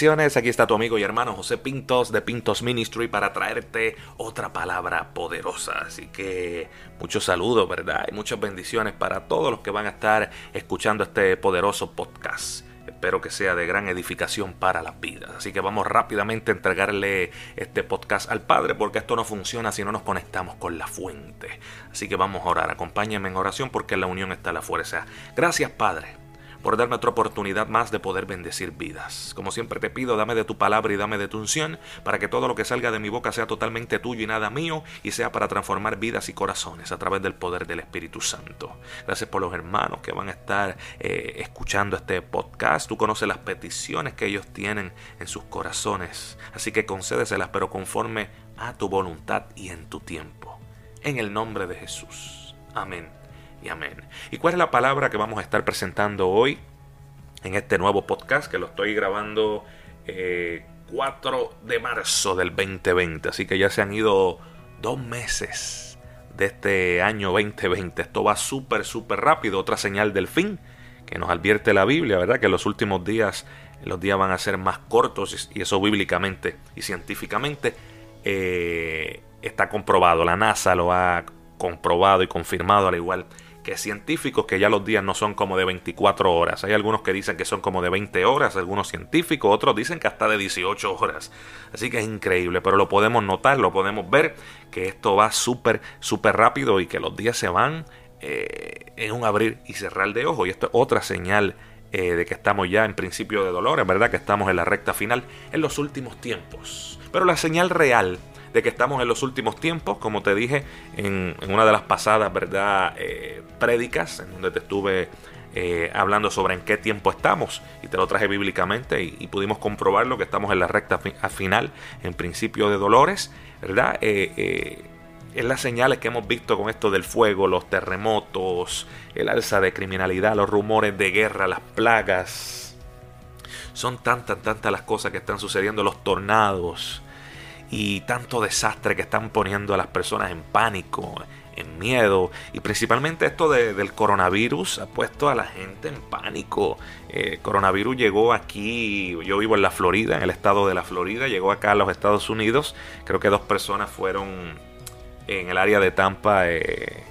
Aquí está tu amigo y hermano José Pintos de Pintos Ministry para traerte otra palabra poderosa. Así que muchos saludos, ¿verdad? Y muchas bendiciones para todos los que van a estar escuchando este poderoso podcast. Espero que sea de gran edificación para las vidas. Así que vamos rápidamente a entregarle este podcast al Padre porque esto no funciona si no nos conectamos con la fuente. Así que vamos a orar. Acompáñenme en oración porque la unión está la fuerza. Gracias Padre por darme otra oportunidad más de poder bendecir vidas. Como siempre te pido, dame de tu palabra y dame de tu unción, para que todo lo que salga de mi boca sea totalmente tuyo y nada mío, y sea para transformar vidas y corazones a través del poder del Espíritu Santo. Gracias por los hermanos que van a estar eh, escuchando este podcast. Tú conoces las peticiones que ellos tienen en sus corazones, así que concédeselas, pero conforme a tu voluntad y en tu tiempo. En el nombre de Jesús. Amén y amén. ¿Y cuál es la palabra que vamos a estar presentando hoy en este nuevo podcast que lo estoy grabando 4 eh, de marzo del 2020? Así que ya se han ido dos meses de este año 2020. Esto va súper, súper rápido. Otra señal del fin que nos advierte la Biblia, ¿verdad? Que los últimos días, los días van a ser más cortos y eso bíblicamente y científicamente eh, está comprobado. La NASA lo ha comprobado y confirmado al igual científicos que ya los días no son como de 24 horas. Hay algunos que dicen que son como de 20 horas, algunos científicos, otros dicen que hasta de 18 horas. Así que es increíble, pero lo podemos notar, lo podemos ver, que esto va súper, súper rápido y que los días se van eh, en un abrir y cerrar de ojos. Y esto es otra señal eh, de que estamos ya en principio de dolor, es verdad que estamos en la recta final, en los últimos tiempos. Pero la señal real de que estamos en los últimos tiempos, como te dije en, una de las pasadas, ¿verdad? Eh, prédicas, en donde te estuve eh, hablando sobre en qué tiempo estamos y te lo traje bíblicamente y, pudimos comprobarlo que estamos en la recta final, en principio de dolores, ¿verdad? Eh, es las señales que hemos visto con esto del fuego, los terremotos, el alza de criminalidad, los rumores de guerra, las plagas. Son tantas, tantas las cosas que están sucediendo, los tornados, y tanto desastre que están poniendo a las personas en pánico, en miedo y principalmente esto del coronavirus ha puesto a la gente en pánico. Eh, coronavirus llegó aquí, yo vivo en la Florida, en el estado de la Florida, llegó acá a los Estados Unidos, creo que dos personas fueron en el área de Tampa eh,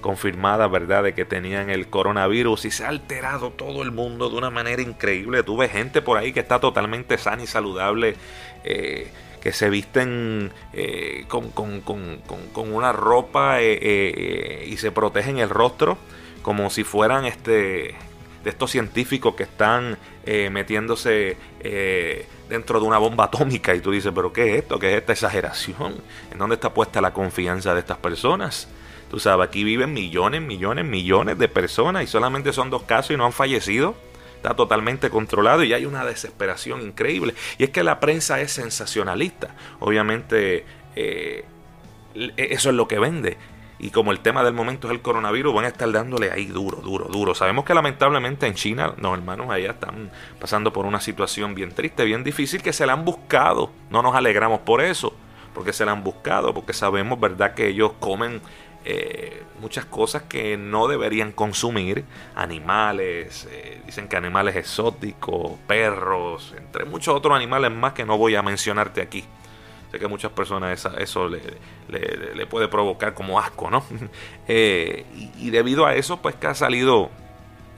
confirmadas, ¿verdad?, de que tenían el coronavirus y se ha alterado todo el mundo de una manera increíble. Tuve gente por ahí que está totalmente sana y saludable. Eh, que se visten eh, con, una ropa eh, eh, y se protegen el rostro como si fueran este de estos científicos que están metiéndose dentro de una bomba atómica y tú dices, pero ¿qué es esto? ¿Qué es esta exageración? ¿En dónde está puesta la confianza de estas personas? Tú sabes, aquí viven millones, millones, millones de personas y solamente son dos casos y no han fallecido está totalmente controlado y hay una desesperación increíble. Y es que la prensa es sensacionalista. Obviamente eh, eso es lo que vende. Y como el tema del momento es el coronavirus, van a estar dándole ahí duro, duro, duro. Sabemos que lamentablemente en China los hermanos allá están pasando por una situación bien triste, bien difícil, que se la han buscado. No nos alegramos por eso, porque se la han buscado, porque sabemos, ¿verdad?, que ellos comen eh, muchas cosas que no deberían consumir, animales, eh, dicen que animales exóticos, perros, entre muchos otros animales más que no voy a mencionarte aquí. Sé que a muchas personas eso le, puede provocar como asco, ¿no? Eh, y, debido a eso, pues que ha salido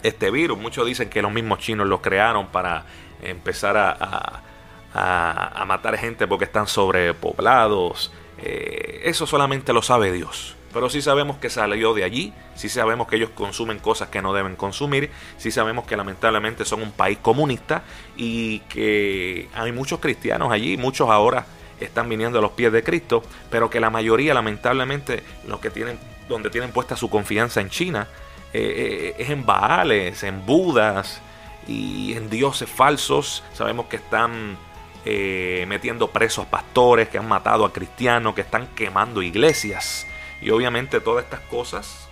este virus. Muchos dicen que los mismos chinos lo crearon para empezar a, a matar gente porque están sobrepoblados. eso solamente lo sabe Dios. Pero sí sabemos que salió de allí, sí sabemos que ellos consumen cosas que no deben consumir, sí sabemos que lamentablemente son un país comunista y que hay muchos cristianos allí, muchos ahora están viniendo a los pies de Cristo, pero que la mayoría lamentablemente los que tienen donde tienen puesta su confianza en China eh, eh, es en Baales, en Budas y en dioses falsos. Sabemos que están eh, metiendo presos pastores, que han matado a cristianos, que están quemando iglesias. Y obviamente todas estas cosas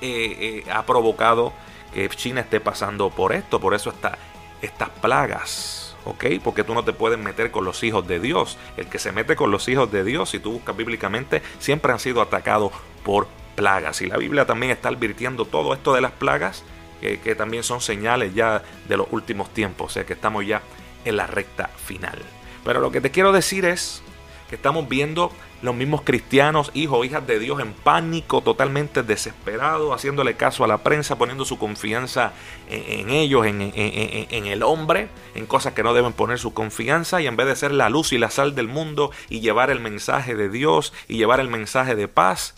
eh, eh, ha provocado que China esté pasando por esto. Por eso está estas plagas. ¿ok? Porque tú no te puedes meter con los hijos de Dios. El que se mete con los hijos de Dios, si tú buscas bíblicamente, siempre han sido atacados por plagas. Y la Biblia también está advirtiendo todo esto de las plagas, que, también son señales ya de los últimos tiempos, o sea que estamos ya en la recta final. Pero lo que te quiero decir es que estamos viendo los mismos cristianos, hijos hijas de Dios, en pánico, totalmente desesperados, haciéndole caso a la prensa, poniendo su confianza en, ellos, en, en, el hombre, en cosas que no deben poner su confianza, y en vez de ser la luz y la sal del mundo y llevar el mensaje de Dios y llevar el mensaje de paz,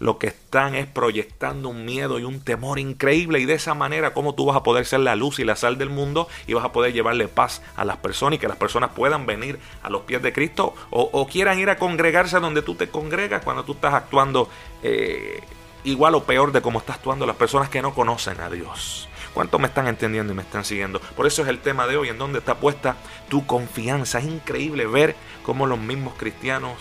lo que están es proyectando un miedo y un temor increíble y de esa manera cómo tú vas a poder ser la luz y la sal del mundo y vas a poder llevarle paz a las personas y que las personas puedan venir a los pies de Cristo o, quieran ir a congregarse donde tú te congregas cuando tú estás actuando eh, igual o peor de cómo están actuando las personas que no conocen a Dios. ¿Cuánto me están entendiendo y me están siguiendo? Por eso es el tema de hoy, en donde está puesta tu confianza. Es increíble ver cómo los mismos cristianos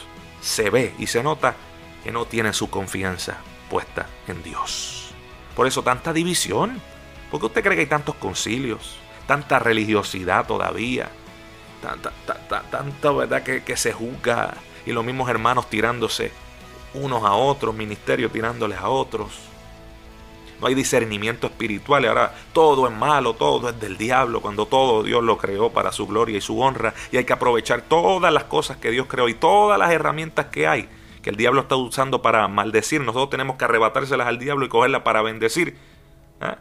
se ve y se nota que no tienen su confianza puesta en Dios. Por eso tanta división. ¿Por qué usted cree que hay tantos concilios? Tanta religiosidad todavía. Tanta, verdad que, que se juzga. Y los mismos hermanos tirándose unos a otros, ministerios tirándoles a otros. No hay discernimiento espiritual. Y ahora todo es malo, todo es del diablo, cuando todo Dios lo creó para su gloria y su honra. Y hay que aprovechar todas las cosas que Dios creó y todas las herramientas que hay que el diablo está usando para maldecir, nosotros tenemos que arrebatárselas al diablo y cogerlas para bendecir. ¿ah?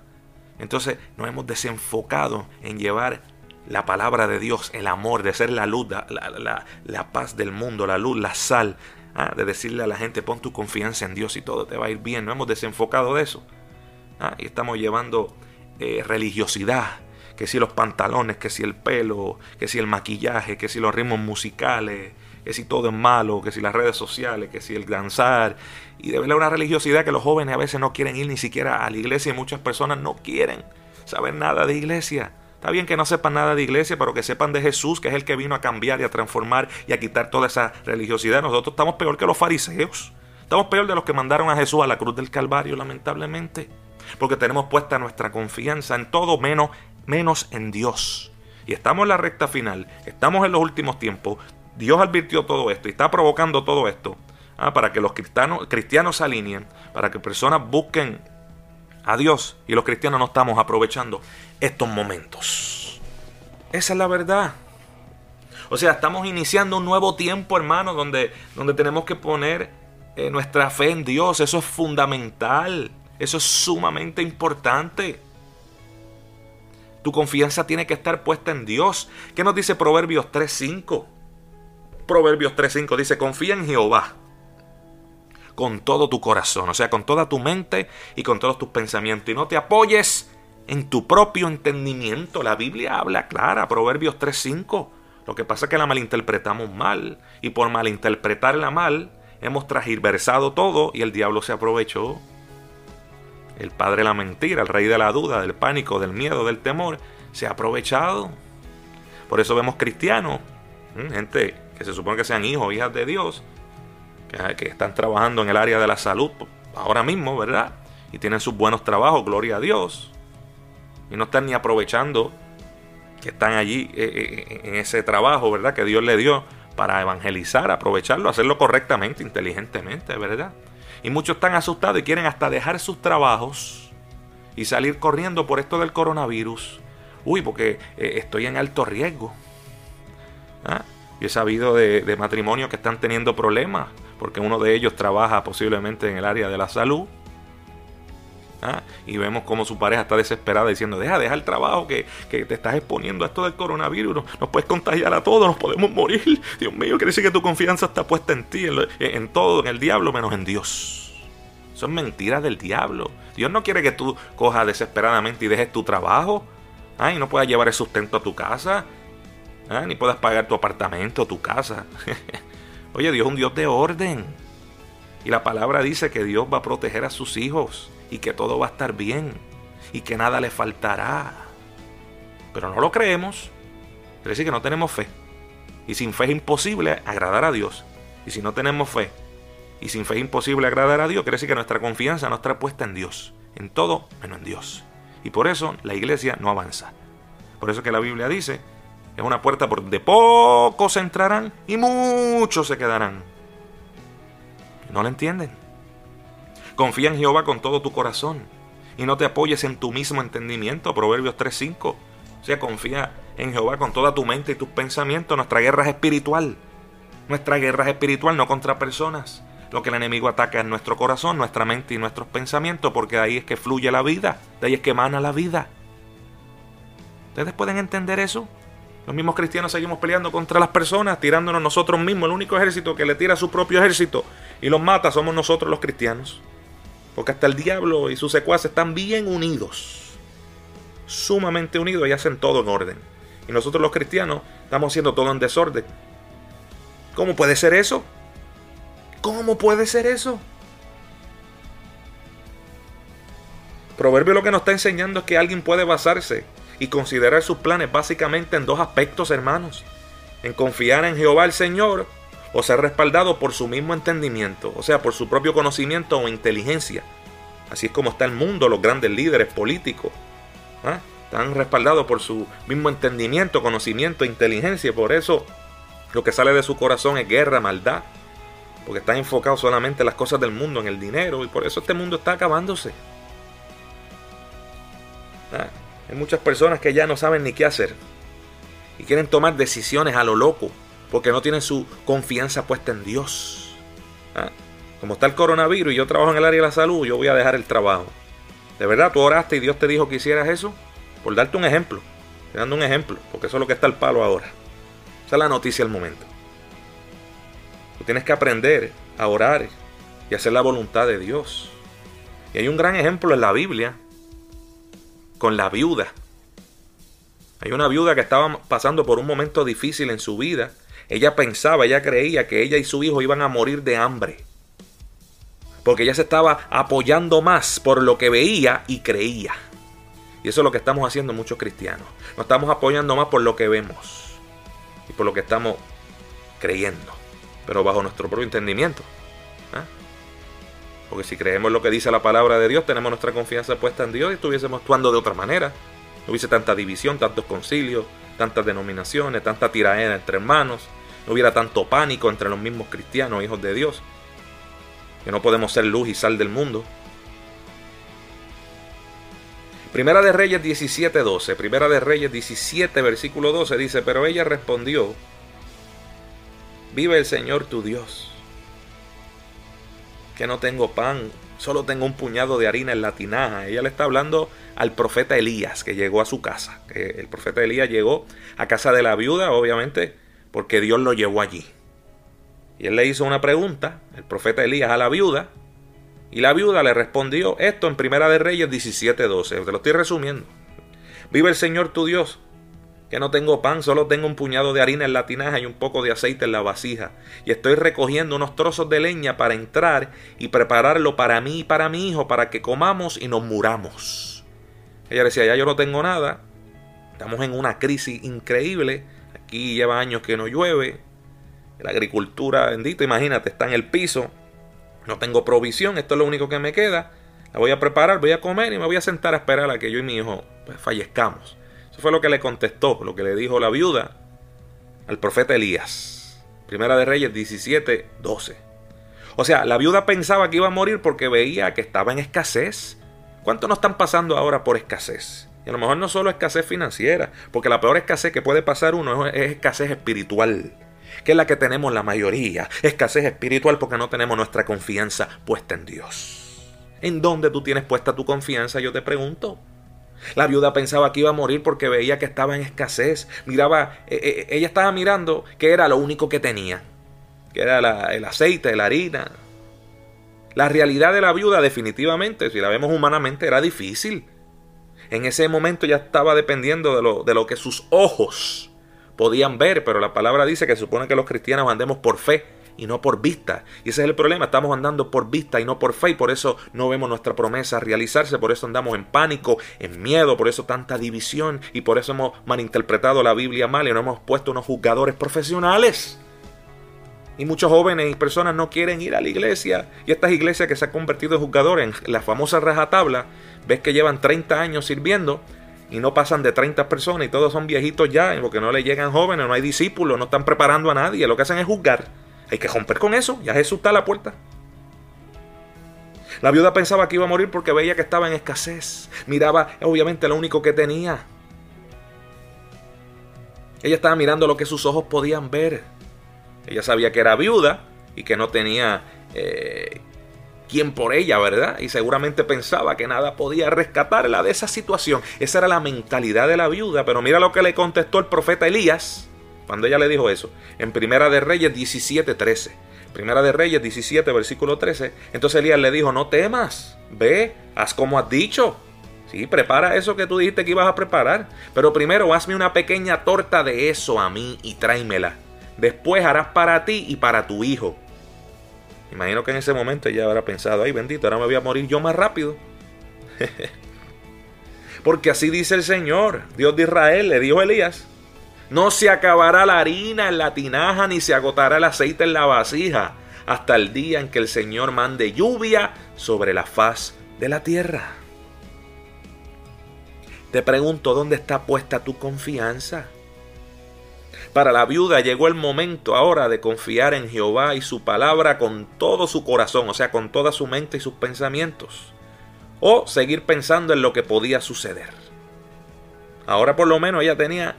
Entonces nos hemos desenfocado en llevar la palabra de Dios, el amor, de ser la luz, la, paz del mundo, la luz, la sal, ¿ah? de decirle a la gente, pon tu confianza en Dios y todo te va a ir bien. No hemos desenfocado de eso. ¿ah? Y estamos llevando eh, religiosidad, que si los pantalones, que si el pelo, que si el maquillaje, que si los ritmos musicales, que si todo es malo, que si las redes sociales, que si el danzar. Y debe haber una religiosidad que los jóvenes a veces no quieren ir ni siquiera a la iglesia y muchas personas no quieren saber nada de iglesia. Está bien que no sepan nada de iglesia, pero que sepan de Jesús, que es el que vino a cambiar y a transformar y a quitar toda esa religiosidad. Nosotros estamos peor que los fariseos. Estamos peor de los que mandaron a Jesús a la cruz del Calvario, lamentablemente. Porque tenemos puesta nuestra confianza en todo menos, menos en Dios. Y estamos en la recta final, estamos en los últimos tiempos, Dios advirtió todo esto y está provocando todo esto ah, para que los cristianos, se alineen, para que personas busquen a Dios y los cristianos no estamos aprovechando estos momentos. Esa es la verdad. O sea, estamos iniciando un nuevo tiempo, hermano, donde, donde tenemos que poner eh, nuestra fe en Dios. Eso es fundamental. Eso es sumamente importante. Tu confianza tiene que estar puesta en Dios. ¿Qué nos dice Proverbios 3.5? Proverbios 3.5 dice, confía en Jehová con todo tu corazón, o sea, con toda tu mente y con todos tus pensamientos. Y no te apoyes en tu propio entendimiento. La Biblia habla clara, Proverbios 3.5. Lo que pasa es que la malinterpretamos mal. Y por malinterpretarla mal, hemos transversado todo y el diablo se aprovechó. El padre de la mentira, el rey de la duda, del pánico, del miedo, del temor, se ha aprovechado. Por eso vemos cristianos, gente que se supone que sean hijos hijas de Dios, que, están trabajando en el área de la salud ahora mismo, ¿verdad? Y tienen sus buenos trabajos, gloria a Dios. Y no están ni aprovechando que están allí eh, eh, en ese trabajo, ¿verdad? Que Dios le dio para evangelizar, aprovecharlo, hacerlo correctamente, inteligentemente, ¿verdad? Y muchos están asustados y quieren hasta dejar sus trabajos y salir corriendo por esto del coronavirus. Uy, porque eh, estoy en alto riesgo. ¿Ah? Yo he sabido de, matrimonios que están teniendo problemas porque uno de ellos trabaja posiblemente en el área de la salud. ¿ah? Y vemos como su pareja está desesperada diciendo, deja, deja el trabajo que, te estás exponiendo a esto del coronavirus, nos, puedes contagiar a todos, nos podemos morir. Dios mío, quiere decir que tu confianza está puesta en ti, en, todo, en el diablo, menos en Dios. Son mentiras del diablo. Dios no quiere que tú cojas desesperadamente y dejes tu trabajo. ¿ah? Y no puedas llevar el sustento a tu casa. ¿Ah? ni puedas pagar tu apartamento, tu casa. Oye, Dios es un Dios de orden. Y la palabra dice que Dios va a proteger a sus hijos y que todo va a estar bien y que nada le faltará. pero no lo creemos. Quiere decir que no tenemos fe. Y sin fe es imposible agradar a Dios. Y si no tenemos fe, y sin fe es imposible agradar a Dios, quiere decir que nuestra confianza no está puesta en Dios. En todo menos en Dios. Y por eso la iglesia no avanza. Por eso que la Biblia dice, es una puerta por donde pocos entrarán y muchos se quedarán. No la entienden. Confía en Jehová con todo tu corazón y no te apoyes en tu mismo entendimiento. Proverbios 3.5. O sea, confía en Jehová con toda tu mente y tus pensamientos. Nuestra guerra es espiritual. Nuestra guerra es espiritual, no contra personas. Lo que el enemigo ataca es nuestro corazón, nuestra mente y nuestros pensamientos, porque de ahí es que fluye la vida, de ahí es que emana la vida. ¿Ustedes pueden entender eso? Los mismos cristianos seguimos peleando contra las personas, tirándonos nosotros mismos. El único ejército que le tira a su propio ejército y los mata somos nosotros los cristianos. Porque hasta el diablo y sus secuaces están bien unidos. Sumamente unidos y hacen todo en orden. Y nosotros los cristianos estamos haciendo todo en desorden. ¿Cómo puede ser eso? ¿Cómo puede ser eso? Proverbio lo que nos está enseñando es que alguien puede basarse y considerar sus planes básicamente en dos aspectos, hermanos. En confiar en Jehová el Señor o ser respaldado por su mismo entendimiento, o sea, por su propio conocimiento o inteligencia. Así es como está el mundo, los grandes líderes políticos. ¿ah? Están respaldados por su mismo entendimiento, conocimiento inteligencia. Por eso lo que sale de su corazón es guerra, maldad. Porque están enfocados solamente en las cosas del mundo, en el dinero. Y por eso este mundo está acabándose. ¿Ah? Hay muchas personas que ya no saben ni qué hacer. Y quieren tomar decisiones a lo loco. Porque no tienen su confianza puesta en Dios. ¿Ah? Como está el coronavirus y yo trabajo en el área de la salud, yo voy a dejar el trabajo. ¿De verdad tú oraste y Dios te dijo que hicieras eso? Por darte un ejemplo. Estoy dando un ejemplo. Porque eso es lo que está el palo ahora. Esa es la noticia del momento. Tú tienes que aprender a orar y hacer la voluntad de Dios. Y hay un gran ejemplo en la Biblia con la viuda. Hay una viuda que estaba pasando por un momento difícil en su vida. Ella pensaba, ella creía que ella y su hijo iban a morir de hambre. Porque ella se estaba apoyando más por lo que veía y creía. Y eso es lo que estamos haciendo muchos cristianos. Nos estamos apoyando más por lo que vemos y por lo que estamos creyendo. Pero bajo nuestro propio entendimiento. Porque si creemos lo que dice la palabra de Dios, tenemos nuestra confianza puesta en Dios y estuviésemos actuando de otra manera. No hubiese tanta división, tantos concilios, tantas denominaciones, tanta tiraera entre hermanos. No hubiera tanto pánico entre los mismos cristianos, hijos de Dios. Que no podemos ser luz y sal del mundo. Primera de Reyes 17:12. Primera de Reyes 17, versículo 12 dice, pero ella respondió, vive el Señor tu Dios que no tengo pan, solo tengo un puñado de harina en la tinaja. Ella le está hablando al profeta Elías que llegó a su casa. El profeta Elías llegó a casa de la viuda, obviamente, porque Dios lo llevó allí. Y él le hizo una pregunta, el profeta Elías, a la viuda. Y la viuda le respondió esto en Primera de Reyes 17:12. Te lo estoy resumiendo. Vive el Señor tu Dios, que no tengo pan, solo tengo un puñado de harina en la tinaja y un poco de aceite en la vasija. Y estoy recogiendo unos trozos de leña para entrar y prepararlo para mí y para mi hijo, para que comamos y nos muramos. Ella decía, ya yo no tengo nada, estamos en una crisis increíble, aquí lleva años que no llueve, la agricultura, bendita, imagínate, está en el piso, no tengo provisión, esto es lo único que me queda, la voy a preparar, voy a comer y me voy a sentar a esperar a que yo y mi hijo pues, fallezcamos fue lo que le contestó, lo que le dijo la viuda al profeta Elías. Primera de Reyes 17, 12. O sea, la viuda pensaba que iba a morir porque veía que estaba en escasez. ¿Cuánto nos están pasando ahora por escasez? Y a lo mejor no solo escasez financiera, porque la peor escasez que puede pasar uno es escasez espiritual, que es la que tenemos la mayoría. Escasez espiritual porque no tenemos nuestra confianza puesta en Dios. ¿En dónde tú tienes puesta tu confianza? Yo te pregunto. La viuda pensaba que iba a morir porque veía que estaba en escasez. Miraba, eh, eh, ella estaba mirando que era lo único que tenía, que era el aceite, la harina. La realidad de la viuda definitivamente, si la vemos humanamente, era difícil. En ese momento ya estaba dependiendo de lo, de lo que sus ojos podían ver, pero la palabra dice que supone que los cristianos andemos por fe y no por vista. Y ese es el problema, estamos andando por vista y no por fe y por eso no vemos nuestra promesa realizarse, por eso andamos en pánico, en miedo, por eso tanta división y por eso hemos malinterpretado la Biblia mal y no hemos puesto unos juzgadores profesionales. Y muchos jóvenes y personas no quieren ir a la iglesia. Y estas iglesias que se han convertido en juzgadores, en la famosa rajatabla, ves que llevan 30 años sirviendo y no pasan de 30 personas y todos son viejitos ya, porque no le llegan jóvenes, no hay discípulos, no están preparando a nadie, lo que hacen es juzgar. Hay que romper con eso, ya Jesús está a la puerta. La viuda pensaba que iba a morir porque veía que estaba en escasez. Miraba, obviamente, lo único que tenía. Ella estaba mirando lo que sus ojos podían ver. Ella sabía que era viuda y que no tenía eh, quien por ella, ¿verdad? Y seguramente pensaba que nada podía rescatarla de esa situación. Esa era la mentalidad de la viuda. Pero mira lo que le contestó el profeta Elías cuando ella le dijo eso. En Primera de Reyes 17, 13. Primera de Reyes 17, versículo 13. Entonces Elías le dijo, no temas, ve, haz como has dicho. Sí, prepara eso que tú dijiste que ibas a preparar. Pero primero hazme una pequeña torta de eso a mí y tráemela. Después harás para ti y para tu hijo. Imagino que en ese momento ella habrá pensado, ay bendito, ahora me voy a morir yo más rápido. Porque así dice el Señor, Dios de Israel, le dijo Elías, no se acabará la harina en la tinaja ni se agotará el aceite en la vasija hasta el día en que el Señor mande lluvia sobre la faz de la tierra. Te pregunto, ¿dónde está puesta tu confianza? Para la viuda llegó el momento ahora de confiar en Jehová y su palabra con todo su corazón, o sea, con toda su mente y sus pensamientos. O seguir pensando en lo que podía suceder. Ahora por lo menos ella tenía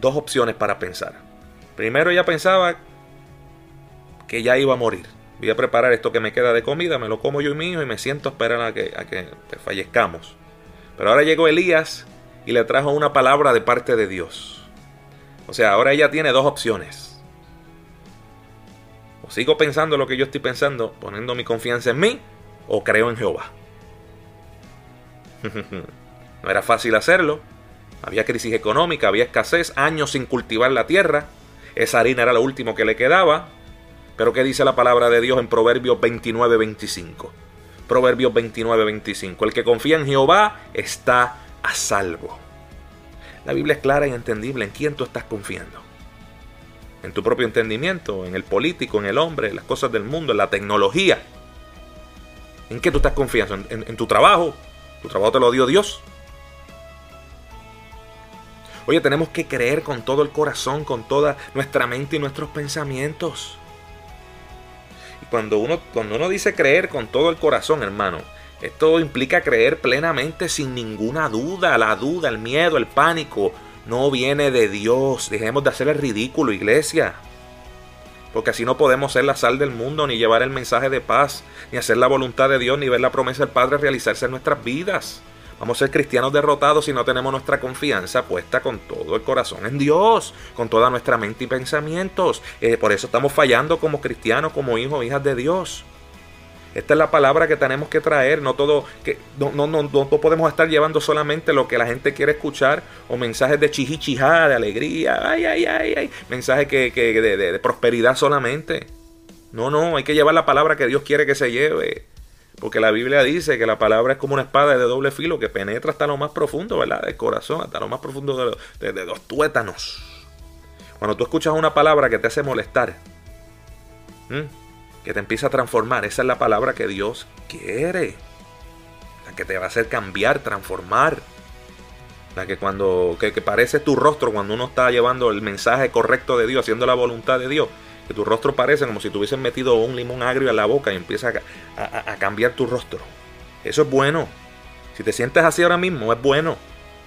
dos opciones para pensar. Primero ella pensaba que ya iba a morir. Voy a preparar esto que me queda de comida, me lo como yo y hijo y me siento a esperar a que, a que fallezcamos. Pero ahora llegó Elías y le trajo una palabra de parte de Dios. O sea, ahora ella tiene dos opciones. O sigo pensando lo que yo estoy pensando, poniendo mi confianza en mí, o creo en Jehová. no era fácil hacerlo. Había crisis económica, había escasez, años sin cultivar la tierra. Esa harina era lo último que le quedaba. Pero ¿qué dice la palabra de Dios en Proverbios 29-25? Proverbios 29-25. El que confía en Jehová está a salvo. La Biblia es clara y entendible en quién tú estás confiando. En tu propio entendimiento, en el político, en el hombre, en las cosas del mundo, en la tecnología. ¿En qué tú estás confiando? ¿En, en tu trabajo? ¿Tu trabajo te lo dio Dios? Oye, tenemos que creer con todo el corazón, con toda nuestra mente y nuestros pensamientos. Y cuando uno, cuando uno dice creer con todo el corazón, hermano, esto implica creer plenamente sin ninguna duda. La duda, el miedo, el pánico no viene de Dios. Dejemos de hacer el ridículo, iglesia. Porque así no podemos ser la sal del mundo, ni llevar el mensaje de paz, ni hacer la voluntad de Dios, ni ver la promesa del Padre realizarse en nuestras vidas. Vamos a ser cristianos derrotados si no tenemos nuestra confianza puesta con todo el corazón en Dios, con toda nuestra mente y pensamientos. Eh, por eso estamos fallando como cristianos, como hijos, hijas de Dios. Esta es la palabra que tenemos que traer, no todo, no, no, no, no podemos estar llevando solamente lo que la gente quiere escuchar o mensajes de chihichijá, de alegría, ay, ay, ay, ay, mensajes que, que de, de, prosperidad solamente. No, no, hay que llevar la palabra que Dios quiere que se lleve. Porque la Biblia dice que la palabra es como una espada de doble filo que penetra hasta lo más profundo, ¿verdad? Del corazón, hasta lo más profundo de, los tuétanos. Cuando tú escuchas una palabra que te hace molestar, que te empieza a transformar. Esa es la palabra que Dios quiere. La que te va a hacer cambiar, transformar. La que cuando que, parece tu rostro cuando uno está llevando el mensaje correcto de Dios, haciendo la voluntad de Dios. Que tu rostro parece como si tuviesen metido un limón agrio en la boca y empieza a, a cambiar tu rostro. Eso es bueno. Si te sientes así ahora mismo, es bueno.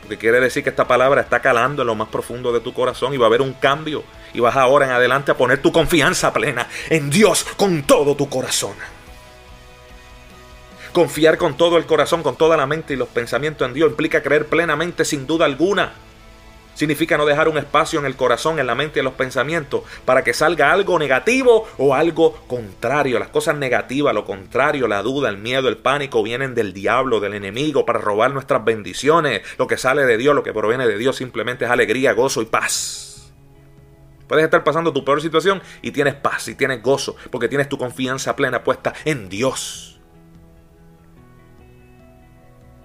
Porque quiere decir que esta palabra está calando en lo más profundo de tu corazón y va a haber un cambio y vas ahora en adelante a poner tu confianza plena en Dios con todo tu corazón. Confiar con todo el corazón, con toda la mente y los pensamientos en Dios implica creer plenamente sin duda alguna. Significa no dejar un espacio en el corazón, en la mente en los pensamientos para que salga algo negativo o algo contrario. Las cosas negativas, lo contrario, la duda, el miedo, el pánico vienen del diablo, del enemigo para robar nuestras bendiciones. Lo que sale de Dios, lo que proviene de Dios simplemente es alegría, gozo y paz. Puedes estar pasando tu peor situación y tienes paz y tienes gozo, porque tienes tu confianza plena puesta en Dios.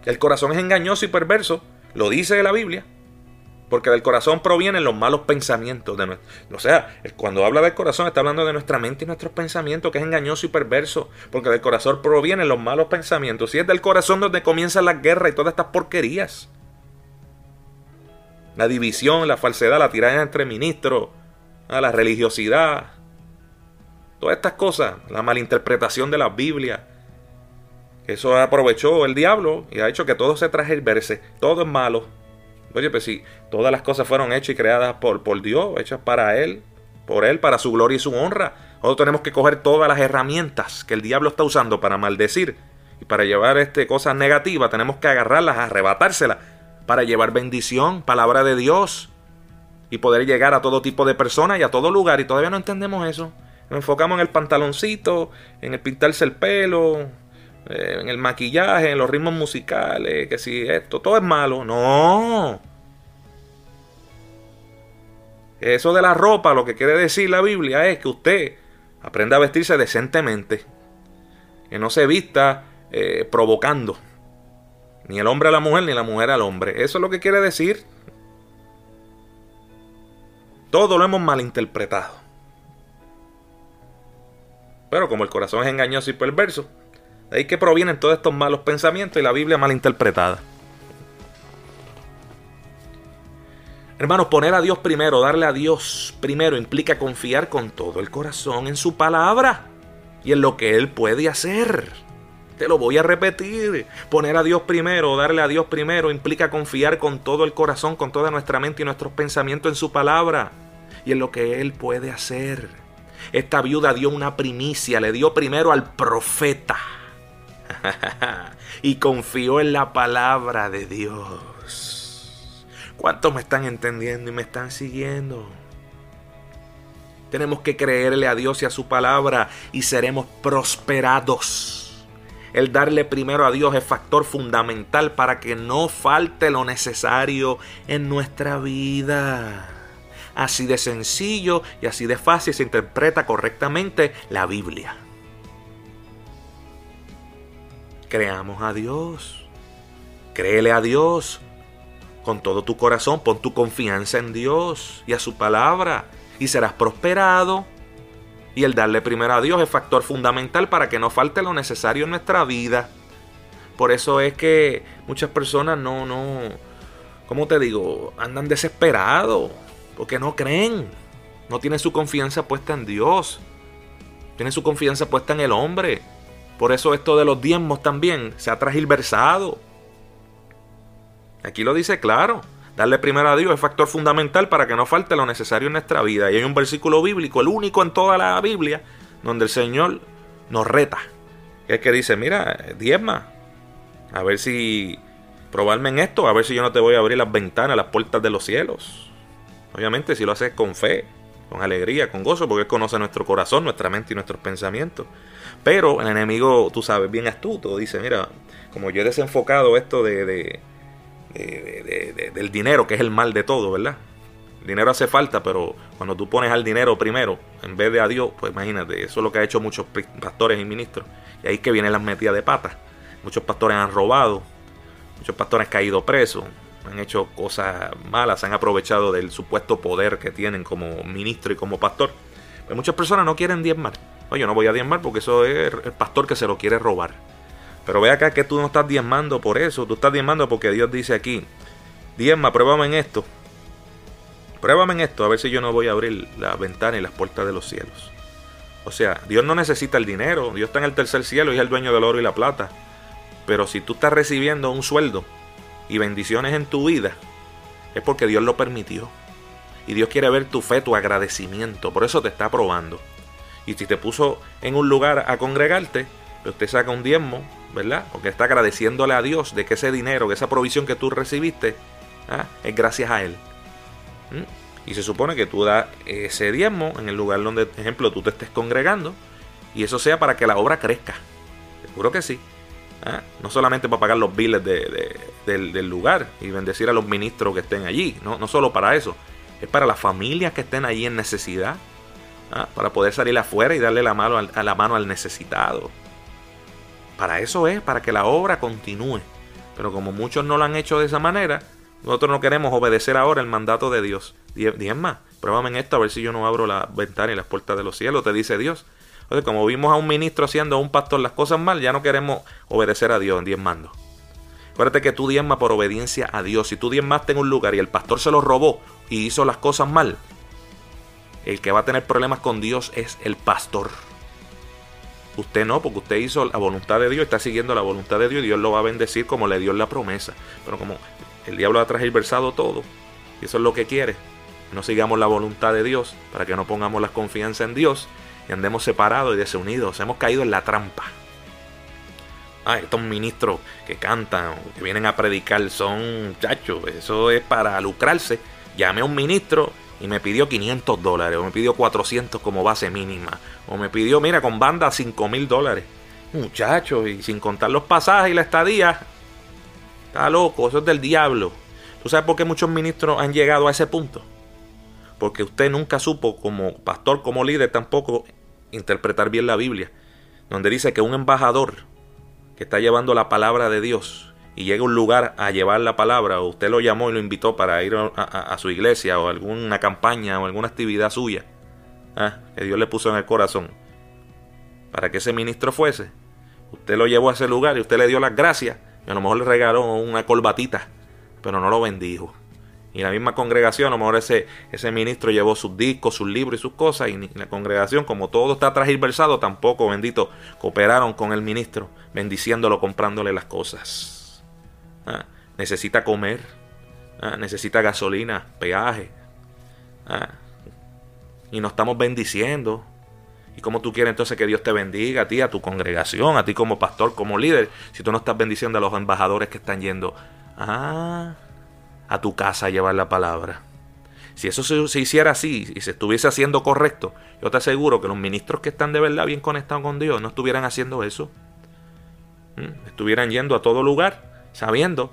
El corazón es engañoso y perverso, lo dice la Biblia. Porque del corazón provienen los malos pensamientos. De nuestro, o sea, cuando habla del corazón está hablando de nuestra mente y nuestros pensamientos, que es engañoso y perverso. Porque del corazón provienen los malos pensamientos. Y es del corazón donde comienzan las guerras y todas estas porquerías. La división, la falsedad, la tirada entre ministros, la religiosidad. Todas estas cosas, la malinterpretación de la Biblia. Eso aprovechó el diablo y ha hecho que todo se verse. Todo es malo. Oye, pues si todas las cosas fueron hechas y creadas por, por Dios, hechas para Él, por Él, para su gloria y su honra. Nosotros tenemos que coger todas las herramientas que el diablo está usando para maldecir y para llevar este, cosas negativas. Tenemos que agarrarlas, arrebatárselas, para llevar bendición, palabra de Dios y poder llegar a todo tipo de personas y a todo lugar. Y todavía no entendemos eso. Nos enfocamos en el pantaloncito, en el pintarse el pelo, eh, en el maquillaje, en los ritmos musicales, que si esto, todo es malo. No. Eso de la ropa, lo que quiere decir la Biblia es que usted aprenda a vestirse decentemente. Que no se vista eh, provocando. Ni el hombre a la mujer, ni la mujer al hombre. Eso es lo que quiere decir. Todo lo hemos malinterpretado. Pero como el corazón es engañoso y perverso, de ahí que provienen todos estos malos pensamientos y la Biblia mal interpretada. Hermanos, poner a Dios primero, darle a Dios primero implica confiar con todo el corazón en su palabra y en lo que Él puede hacer. Te lo voy a repetir. Poner a Dios primero, darle a Dios primero, implica confiar con todo el corazón, con toda nuestra mente y nuestros pensamientos en su palabra y en lo que Él puede hacer. Esta viuda dio una primicia, le dio primero al profeta y confió en la palabra de Dios. ¿Cuántos me están entendiendo y me están siguiendo? Tenemos que creerle a Dios y a su palabra y seremos prosperados. El darle primero a Dios es factor fundamental para que no falte lo necesario en nuestra vida. Así de sencillo y así de fácil se interpreta correctamente la Biblia. Creamos a Dios. Créele a Dios. Con todo tu corazón, pon tu confianza en Dios y a su palabra y serás prosperado. Y el darle primero a Dios es factor fundamental para que no falte lo necesario en nuestra vida. Por eso es que muchas personas no, no, ¿cómo te digo? Andan desesperados porque no creen. No tienen su confianza puesta en Dios. Tienen su confianza puesta en el hombre. Por eso esto de los diezmos también se ha tragilversado. Aquí lo dice claro. Darle primero a Dios es factor fundamental para que no falte lo necesario en nuestra vida. Y hay un versículo bíblico, el único en toda la Biblia, donde el Señor nos reta. Es que dice, mira, diezma. A ver si probarme en esto, a ver si yo no te voy a abrir las ventanas, las puertas de los cielos. Obviamente si lo haces con fe, con alegría, con gozo, porque Él conoce nuestro corazón, nuestra mente y nuestros pensamientos. Pero el enemigo, tú sabes, bien astuto, dice, mira, como yo he desenfocado esto de, del dinero, que es el mal de todo, ¿verdad? El dinero hace falta, pero cuando tú pones al dinero primero, en vez de a Dios, pues imagínate, eso es lo que ha hecho muchos pastores y ministros. Y ahí que vienen las metidas de patas. Muchos pastores han robado, muchos pastores han caído presos, han hecho cosas malas, han aprovechado del supuesto poder que tienen como ministro y como pastor. Pues muchas personas no quieren diezmar. Oye, yo no voy a diezmar porque eso es el pastor que se lo quiere robar. Pero ve acá que tú no estás diezmando por eso. Tú estás diezmando porque Dios dice aquí: Diezma, pruébame en esto. Pruébame en esto, a ver si yo no voy a abrir la ventana y las puertas de los cielos. O sea, Dios no necesita el dinero. Dios está en el tercer cielo y es el dueño del oro y la plata. Pero si tú estás recibiendo un sueldo y bendiciones en tu vida, es porque Dios lo permitió. Y Dios quiere ver tu fe, tu agradecimiento. Por eso te está probando. Y si te puso en un lugar a congregarte, usted saca un diezmo, ¿verdad? Porque está agradeciéndole a Dios de que ese dinero, esa provisión que tú recibiste, ¿ah? es gracias a Él. ¿Mm? Y se supone que tú das ese diezmo en el lugar donde, por ejemplo, tú te estés congregando, y eso sea para que la obra crezca. Seguro que sí. ¿ah? No solamente para pagar los biles del, lugar y bendecir a los ministros que estén allí, no, no solo para eso, es para las familias que estén ahí en necesidad, ¿ah? para poder salir afuera y darle la mano, al, a la mano al necesitado. Para eso es, para que la obra continúe. Pero como muchos no lo han hecho de esa manera, nosotros no queremos obedecer ahora el mandato de Dios. Diez más, pruébame en esto a ver si yo no abro la ventana y las puertas de los cielos, te dice Dios. Entonces, como vimos a un ministro haciendo a un pastor las cosas mal, ya no queremos obedecer a Dios en diez mandos. Acuérdate que tú diezmas por obediencia a Dios. Si tú diezmaste en un lugar y el pastor se lo robó y hizo las cosas mal, el que va a tener problemas con Dios es el pastor. Usted no, porque usted hizo la voluntad de Dios, está siguiendo la voluntad de Dios y Dios lo va a bendecir como le dio la promesa. Pero como el diablo ha transversado todo, y eso es lo que quiere, no sigamos la voluntad de Dios para que no pongamos la confianza en Dios y andemos separados y desunidos. Hemos caído en la trampa. Ah, estos ministros que cantan, que vienen a predicar, son chachos. Eso es para lucrarse. Llamé a un ministro y me pidió 500 dólares, o me pidió 400 como base mínima, o me pidió, mira, con banda 5 mil dólares. Muchachos, y sin contar los pasajes y la estadía. Está loco, eso es del diablo. ¿Tú sabes por qué muchos ministros han llegado a ese punto? Porque usted nunca supo, como pastor, como líder, tampoco interpretar bien la Biblia, donde dice que un embajador que está llevando la palabra de Dios y llega un lugar a llevar la palabra, o usted lo llamó y lo invitó para ir a, su iglesia o alguna campaña o alguna actividad suya, ¿ah? que Dios le puso en el corazón, para que ese ministro fuese, usted lo llevó a ese lugar y usted le dio las gracias, y a lo mejor le regaló una colbatita, pero no lo bendijo. Y la misma congregación, a lo mejor ese, ese ministro llevó sus discos, sus libros y sus cosas, y la congregación, como todo está transversado, tampoco, bendito, cooperaron con el ministro, bendiciéndolo, comprándole las cosas. Ah, necesita comer, ah, necesita gasolina, peaje. Ah, y nos estamos bendiciendo. ¿Y cómo tú quieres entonces que Dios te bendiga a ti, a tu congregación, a ti como pastor, como líder, si tú no estás bendiciendo a los embajadores que están yendo? A tu casa a llevar la palabra. Si eso se, hiciera así y se estuviese haciendo correcto, yo te aseguro que los ministros que están de verdad bien conectados con Dios no estuvieran haciendo eso. ¿Mm? Estuvieran yendo a todo lugar sabiendo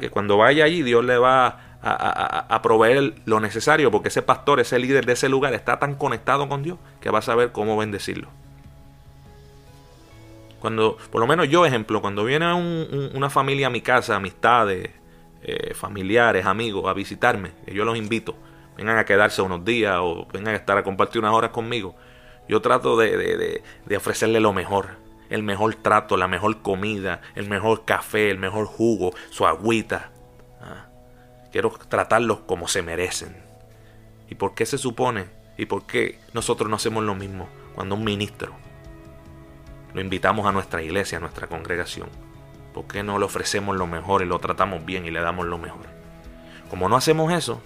que cuando vaya allí Dios le va a, proveer lo necesario porque ese pastor, ese líder de ese lugar está tan conectado con Dios que va a saber cómo bendecirlo. Cuando, por lo menos yo ejemplo, cuando viene una familia a mi casa, amistades, eh, familiares, amigos a visitarme, yo los invito, vengan a quedarse unos días o vengan a estar a compartir unas horas conmigo, yo trato de, ofrecerle lo mejor, el mejor trato, la mejor comida, el mejor café, el mejor jugo, su agüita. Ah, quiero tratarlos como se merecen. ¿Y por qué se supone? ¿Y por qué nosotros no hacemos lo mismo cuando un ministro lo invitamos a nuestra iglesia, a nuestra congregación? ¿Por qué no le ofrecemos lo mejor y lo tratamos bien y le damos lo mejor? Como no hacemos eso,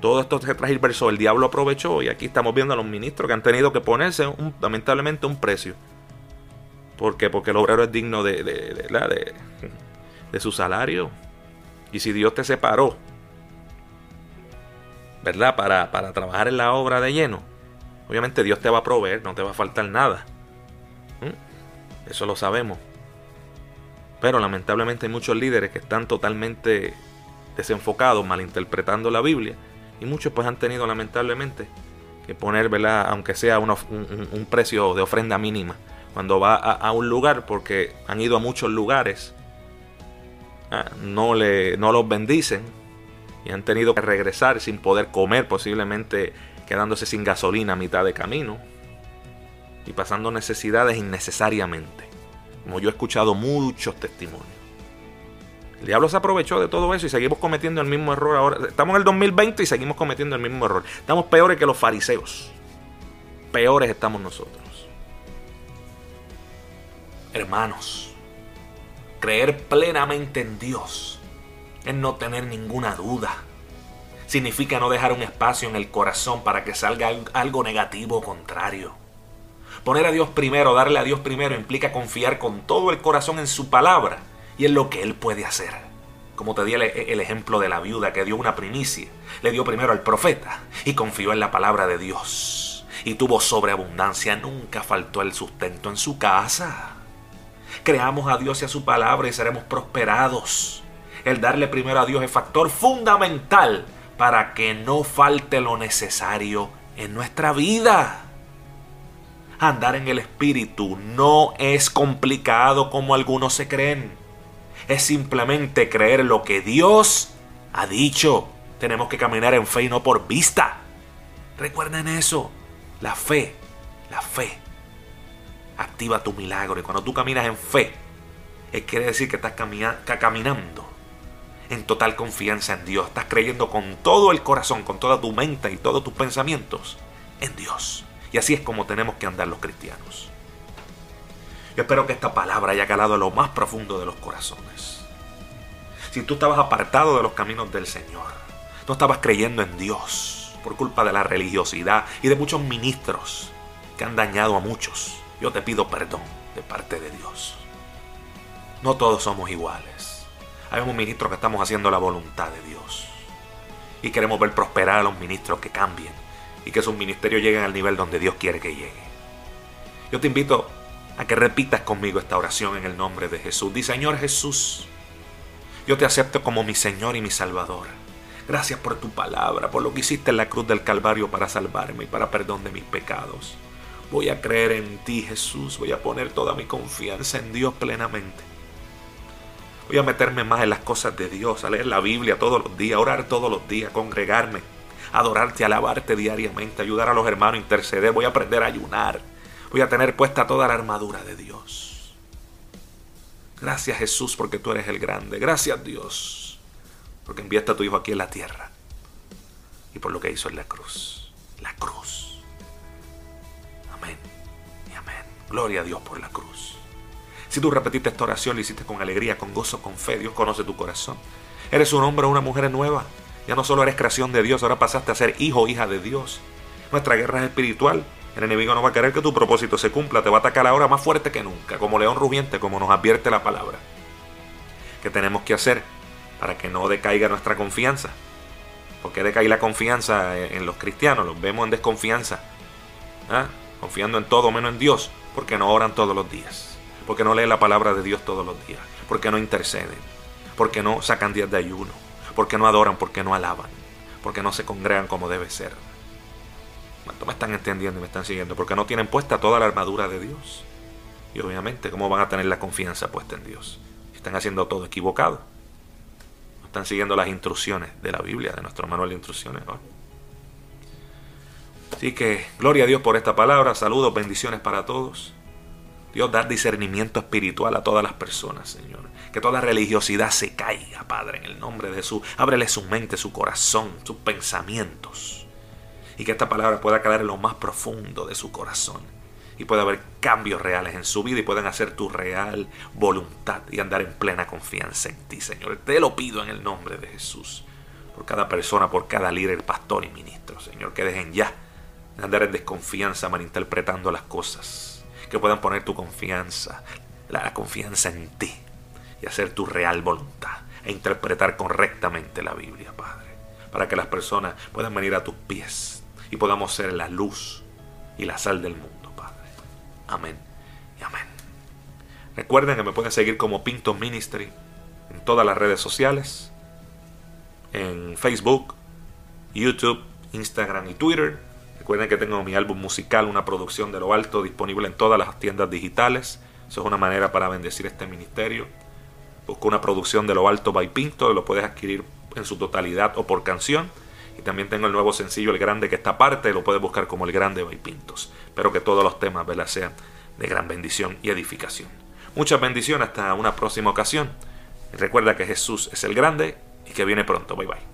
todo esto se transversó, el diablo aprovechó y aquí estamos viendo a los ministros que han tenido que ponerse lamentablemente un precio. ¿Por qué? Porque el obrero es digno de, de, de, su salario. Y si Dios te separó, ¿verdad? Para, para trabajar en la obra de lleno, obviamente Dios te va a proveer, no te va a faltar nada. ¿Mm? Eso lo sabemos. Pero lamentablemente hay muchos líderes que están totalmente desenfocados, malinterpretando la Biblia. Y muchos pues han tenido lamentablemente que poner, ¿verdad? aunque sea un, precio de ofrenda mínima, cuando va a, un lugar, porque han ido a muchos lugares, ah, no, le, no los bendicen y han tenido que regresar sin poder comer, posiblemente quedándose sin gasolina a mitad de camino y pasando necesidades innecesariamente. Como yo he escuchado muchos testimonios. El diablo se aprovechó de todo eso y seguimos cometiendo el mismo error ahora. Estamos en el 2020 y seguimos cometiendo el mismo error. Estamos peores que los fariseos. Peores estamos nosotros. Hermanos, creer plenamente en Dios es no tener ninguna duda. Significa no dejar un espacio en el corazón para que salga algo negativo o contrario. Poner a Dios primero, darle a Dios primero, implica confiar con todo el corazón en su palabra y en lo que Él puede hacer. Como te di el, ejemplo de la viuda que dio una primicia, le dio primero al profeta y confió en la palabra de Dios. Y tuvo sobreabundancia, nunca faltó el sustento en su casa. Creamos a Dios y a su palabra y seremos prosperados. El darle primero a Dios es factor fundamental para que no falte lo necesario en nuestra vida. Andar en el Espíritu no es complicado como algunos se creen. Es simplemente creer lo que Dios ha dicho. Tenemos que caminar en fe y no por vista. Recuerden eso. La fe, la fe activa tu milagro. Y cuando tú caminas en fe, quiere decir que estás caminando en total confianza en Dios. Estás creyendo con todo el corazón, con toda tu mente y todos tus pensamientos en Dios. Y así es como tenemos que andar los cristianos. Yo espero que esta palabra haya calado en lo más profundo de los corazones. Si tú estabas apartado de los caminos del Señor, no estabas creyendo en Dios por culpa de la religiosidad y de muchos ministros que han dañado a muchos, yo te pido perdón de parte de Dios. No todos somos iguales. Hay un ministro que estamos haciendo la voluntad de Dios. Y queremos ver prosperar a los ministros que cambien y que sus ministerios lleguen al nivel donde Dios quiere que llegue. Yo te invito a que repitas conmigo esta oración en el nombre de Jesús. Di Señor Jesús, yo te acepto como mi Señor y mi Salvador. Gracias por tu palabra, por lo que hiciste en la cruz del Calvario para salvarme y para perdón de mis pecados. Voy a creer en ti, Jesús. Voy a poner toda mi confianza en Dios plenamente. Voy a meterme más en las cosas de Dios, a leer la Biblia todos los días, orar todos los días, congregarme, adorarte, alabarte diariamente, ayudar a los hermanos, interceder. Voy a aprender a ayunar. Voy a tener puesta toda la armadura de Dios. Gracias Jesús porque tú eres el grande. Gracias Dios porque enviaste a tu Hijo aquí en la tierra. Y por lo que hizo en la cruz. La cruz. Gloria a Dios por la cruz. Si tú repetiste esta oración, lo hiciste con alegría, con gozo, con fe, Dios conoce tu corazón. Eres un hombre o una mujer nueva. Ya no solo eres creación de Dios, ahora pasaste a ser hijo o hija de Dios. Nuestra guerra es espiritual. El enemigo no va a querer que tu propósito se cumpla, te va a atacar ahora más fuerte que nunca, como león rugiente, como nos advierte la palabra. ¿Qué tenemos que hacer para que no decaiga nuestra confianza? Porque decae la confianza en los cristianos, los vemos en desconfianza, ¿Ah? confiando en todo menos en Dios, porque no oran todos los días porque no leen la palabra de Dios todos los días, porque no interceden, porque no sacan días de ayuno, porque no adoran, porque no alaban, porque no se congregan como debe ser. ¿Cuánto me están entendiendo y me están siguiendo? Porque no tienen puesta toda la armadura de Dios. Y obviamente, ¿cómo van a tener la confianza puesta en Dios? Están haciendo todo equivocado. No están siguiendo las instrucciones de la Biblia, de nuestro manual de instrucciones. Así que, gloria a Dios por esta palabra. Saludos, bendiciones para todos. Dios, dar discernimiento espiritual a todas las personas, Señor. Que toda religiosidad se caiga, Padre, en el nombre de Jesús. Ábrele su mente, su corazón, sus pensamientos. Y que esta palabra pueda caer en lo más profundo de su corazón. Y pueda haber cambios reales en su vida y puedan hacer tu real voluntad y andar en plena confianza en ti, Señor. Te lo pido en el nombre de Jesús. Por cada persona, por cada líder, pastor y ministro, Señor. Que dejen ya andar en desconfianza malinterpretando las cosas que puedan poner tu confianza, la confianza en ti y hacer tu real voluntad e interpretar correctamente la Biblia, Padre, para que las personas puedan venir a tus pies y podamos ser la luz y la sal del mundo, Padre. Amén y amén. Recuerden que me pueden seguir como Pinto Ministry en todas las redes sociales, en Facebook, YouTube, Instagram y Twitter Recuerden que tengo mi álbum musical, una producción de lo alto, disponible en todas las tiendas digitales. Eso es una manera para bendecir este ministerio. Busco una producción de lo alto by Pinto, lo puedes adquirir en su totalidad o por canción. Y también tengo el nuevo sencillo El Grande que está aparte, lo puedes buscar como El Grande by Pintos. Espero que todos los temas sean de gran bendición y edificación. Muchas bendiciones hasta una próxima ocasión. Y recuerda que Jesús es el grande y que viene pronto. Bye bye.